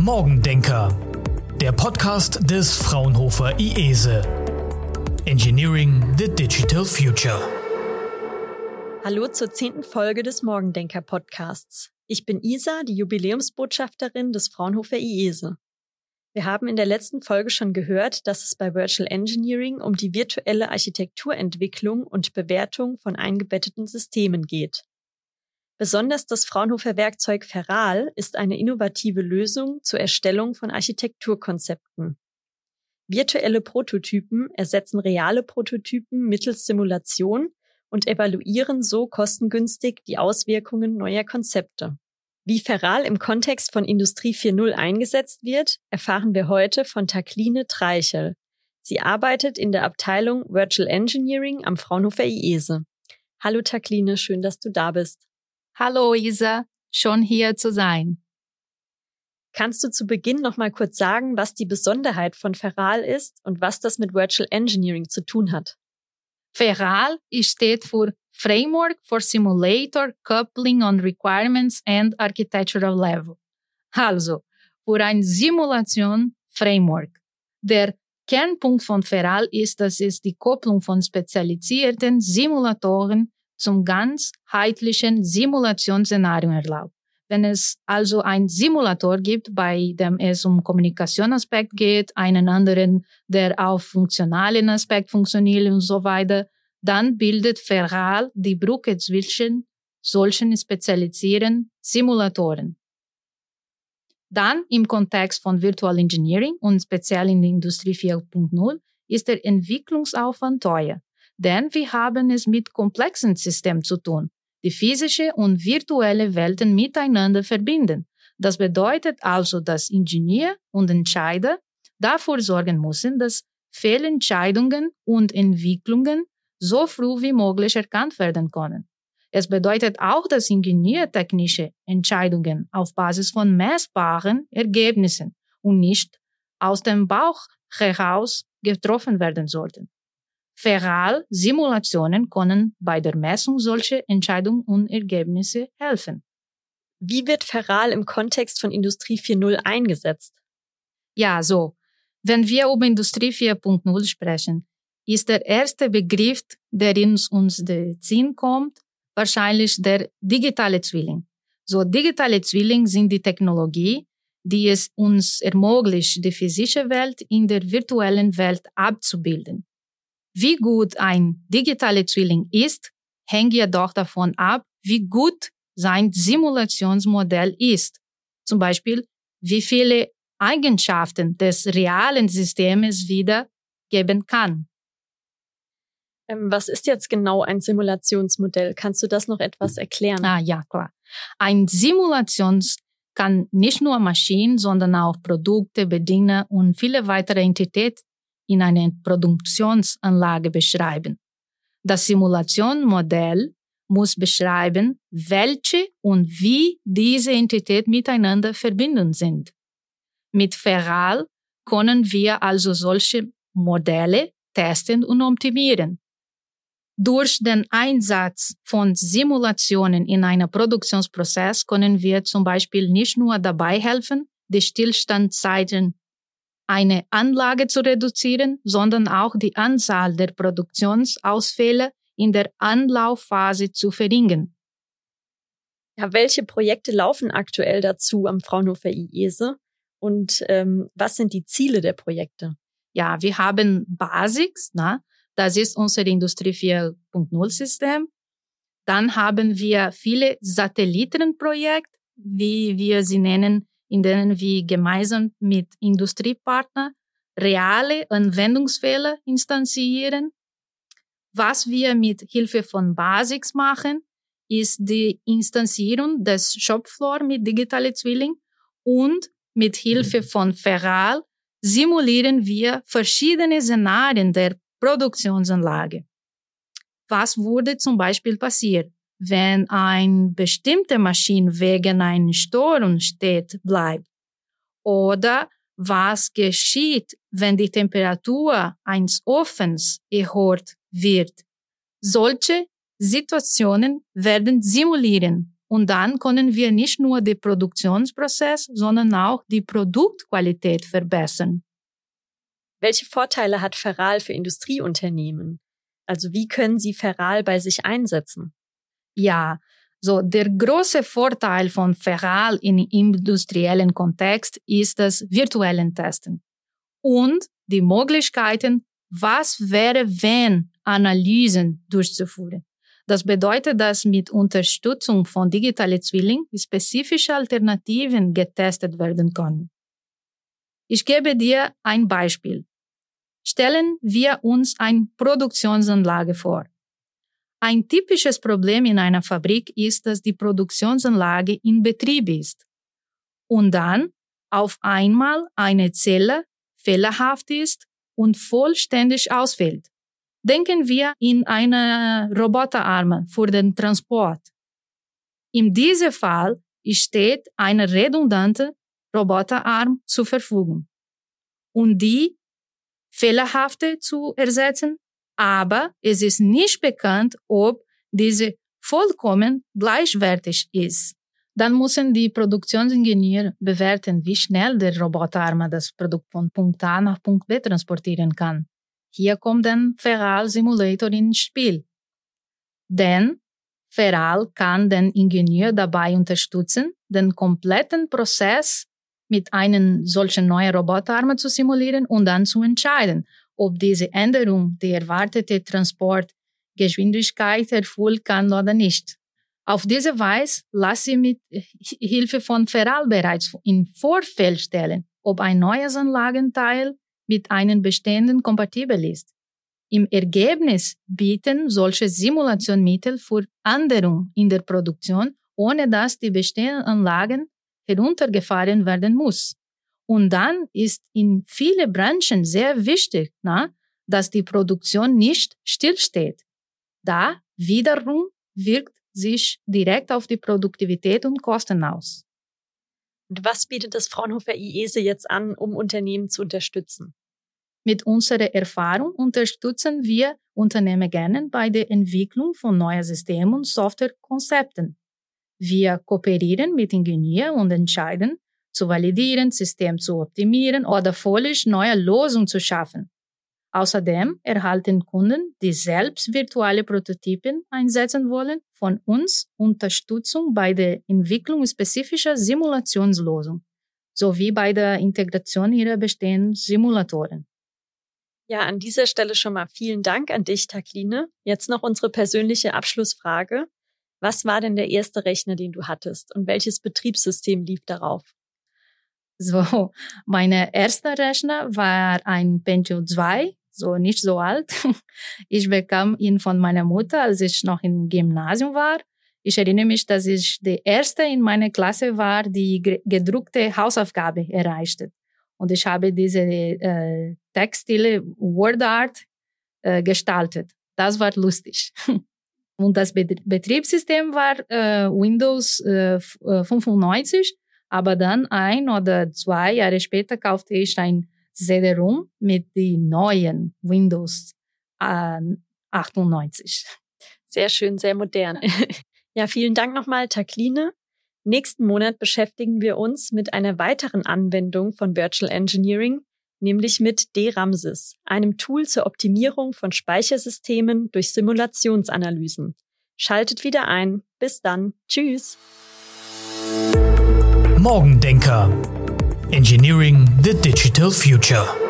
Morgendenker, der Podcast des Fraunhofer IESE. Engineering the Digital Future. Hallo zur zehnten Folge des Morgendenker Podcasts. Ich bin Isa, die Jubiläumsbotschafterin des Fraunhofer IESE. Wir haben in der letzten Folge schon gehört, dass es bei Virtual Engineering um die virtuelle Architekturentwicklung und Bewertung von eingebetteten Systemen geht. Besonders das Fraunhofer Werkzeug Feral ist eine innovative Lösung zur Erstellung von Architekturkonzepten. Virtuelle Prototypen ersetzen reale Prototypen mittels Simulation und evaluieren so kostengünstig die Auswirkungen neuer Konzepte. Wie Feral im Kontext von Industrie 4.0 eingesetzt wird, erfahren wir heute von Takline Treichel. Sie arbeitet in der Abteilung Virtual Engineering am Fraunhofer IESE. Hallo Takline, schön, dass du da bist. Hallo Isa, schon hier zu sein. Kannst du zu Beginn noch mal kurz sagen, was die Besonderheit von Feral ist und was das mit Virtual Engineering zu tun hat? Feral steht für Framework for Simulator Coupling on Requirements and Architectural Level. Also, für ein Simulation-Framework. Der Kernpunkt von Feral ist, dass es die Kopplung von spezialisierten Simulatoren zum ganzheitlichen Simulationsszenario erlaubt. Wenn es also ein Simulator gibt, bei dem es um Kommunikationsaspekt geht, einen anderen, der auf funktionalen Aspekt funktioniert und so weiter, dann bildet Feral die Brücke zwischen solchen spezialisierten Simulatoren. Dann im Kontext von Virtual Engineering und speziell in der Industrie 4.0 ist der Entwicklungsaufwand teuer denn wir haben es mit komplexen Systemen zu tun, die physische und virtuelle Welten miteinander verbinden. Das bedeutet also, dass Ingenieur und Entscheider dafür sorgen müssen, dass Fehlentscheidungen und Entwicklungen so früh wie möglich erkannt werden können. Es bedeutet auch, dass ingenieurtechnische Entscheidungen auf Basis von messbaren Ergebnissen und nicht aus dem Bauch heraus getroffen werden sollten. Feral-Simulationen können bei der Messung solcher Entscheidungen und Ergebnisse helfen. Wie wird Feral im Kontext von Industrie 4.0 eingesetzt? Ja, so. Wenn wir über Industrie 4.0 sprechen, ist der erste Begriff, der in uns Sinn kommt, wahrscheinlich der digitale Zwilling. So, digitale Zwilling sind die Technologie, die es uns ermöglicht, die physische Welt in der virtuellen Welt abzubilden. Wie gut ein digitaler Zwilling ist, hängt jedoch davon ab, wie gut sein Simulationsmodell ist. Zum Beispiel, wie viele Eigenschaften des realen Systems wiedergeben kann. Ähm, was ist jetzt genau ein Simulationsmodell? Kannst du das noch etwas erklären? Ah, ja, klar. Ein Simulations kann nicht nur Maschinen, sondern auch Produkte, Bediener und viele weitere Entitäten in einer Produktionsanlage beschreiben. Das Simulationsmodell muss beschreiben, welche und wie diese Entitäten miteinander verbunden sind. Mit Feral können wir also solche Modelle testen und optimieren. Durch den Einsatz von Simulationen in einem Produktionsprozess können wir zum Beispiel nicht nur dabei helfen, die Stillstandzeiten eine Anlage zu reduzieren, sondern auch die Anzahl der Produktionsausfälle in der Anlaufphase zu verringern. Ja, welche Projekte laufen aktuell dazu am Fraunhofer IESE und ähm, was sind die Ziele der Projekte? Ja, wir haben Basics, na, das ist unser Industrie 4.0 System. Dann haben wir viele Satellitenprojekte, wie wir sie nennen, in denen wir gemeinsam mit Industriepartnern reale Anwendungsfälle instanzieren. Was wir mit Hilfe von Basics machen, ist die Instanzierung des Shopfloor mit digitale Zwilling und mit Hilfe mhm. von Feral simulieren wir verschiedene Szenarien der Produktionsanlage. Was würde zum Beispiel passieren? Wenn ein bestimmte Maschine wegen einer Störung steht bleibt oder was geschieht, wenn die Temperatur eines Ofens erhöht wird. Solche Situationen werden simulieren Und dann können wir nicht nur den Produktionsprozess, sondern auch die Produktqualität verbessern. Welche Vorteile hat Feral für Industrieunternehmen? Also wie können sie Feral bei sich einsetzen? Ja, so der große Vorteil von Feral im industriellen Kontext ist das virtuelle Testen und die Möglichkeiten, was wäre, wenn Analysen durchzuführen. Das bedeutet, dass mit Unterstützung von digitalen Zwillingen spezifische Alternativen getestet werden können. Ich gebe dir ein Beispiel. Stellen wir uns eine Produktionsanlage vor. Ein typisches Problem in einer Fabrik ist, dass die Produktionsanlage in Betrieb ist und dann auf einmal eine Zelle fehlerhaft ist und vollständig ausfällt. Denken wir in eine Roboterarme für den Transport. In diesem Fall steht eine redundante Roboterarm zur Verfügung, um die fehlerhafte zu ersetzen, aber es ist nicht bekannt, ob diese vollkommen gleichwertig ist. Dann müssen die Produktionsingenieure bewerten, wie schnell der Roboterarm das Produkt von Punkt A nach Punkt B transportieren kann. Hier kommt ein Feral Simulator ins Spiel. Denn Feral kann den Ingenieur dabei unterstützen, den kompletten Prozess mit einem solchen neuen Roboterarm zu simulieren und dann zu entscheiden, ob diese Änderung die erwartete Transportgeschwindigkeit erfüllen kann oder nicht. Auf diese Weise lasse sie mit Hilfe von Feral bereits im Vorfeld stellen, ob ein neues Anlagenteil mit einem bestehenden kompatibel ist. Im Ergebnis bieten solche Simulationmittel für Änderungen in der Produktion, ohne dass die bestehenden Anlagen heruntergefahren werden muss. Und dann ist in vielen Branchen sehr wichtig, na, dass die Produktion nicht stillsteht. Da wiederum wirkt sich direkt auf die Produktivität und Kosten aus. Und was bietet das Fraunhofer IESE jetzt an, um Unternehmen zu unterstützen? Mit unserer Erfahrung unterstützen wir Unternehmen gerne bei der Entwicklung von neuen Systemen und Softwarekonzepten. Wir kooperieren mit Ingenieuren und entscheiden, zu validieren, System zu optimieren oder völlig neue Lösungen zu schaffen. Außerdem erhalten Kunden, die selbst virtuelle Prototypen einsetzen wollen, von uns Unterstützung bei der Entwicklung spezifischer Simulationslösungen sowie bei der Integration ihrer bestehenden Simulatoren. Ja, an dieser Stelle schon mal vielen Dank an dich, Takline. Jetzt noch unsere persönliche Abschlussfrage. Was war denn der erste Rechner, den du hattest und welches Betriebssystem lief darauf? So, mein erster Rechner war ein Pentium 2, so nicht so alt. Ich bekam ihn von meiner Mutter, als ich noch im Gymnasium war. Ich erinnere mich, dass ich die erste in meiner Klasse war, die gedruckte Hausaufgabe erreichte. Und ich habe diese äh, Textile WordArt äh, gestaltet. Das war lustig. Und das Betriebssystem war äh, Windows äh, 95, äh, aber dann ein oder zwei Jahre später kaufte ich ein CD-ROM mit den neuen Windows äh, 98. Sehr schön, sehr modern. ja, vielen Dank nochmal, Takline. Nächsten Monat beschäftigen wir uns mit einer weiteren Anwendung von Virtual Engineering, nämlich mit DRAMSYS, einem Tool zur Optimierung von Speichersystemen durch Simulationsanalysen. Schaltet wieder ein. Bis dann. Tschüss. Morgendenker. Engineering the Digital Future.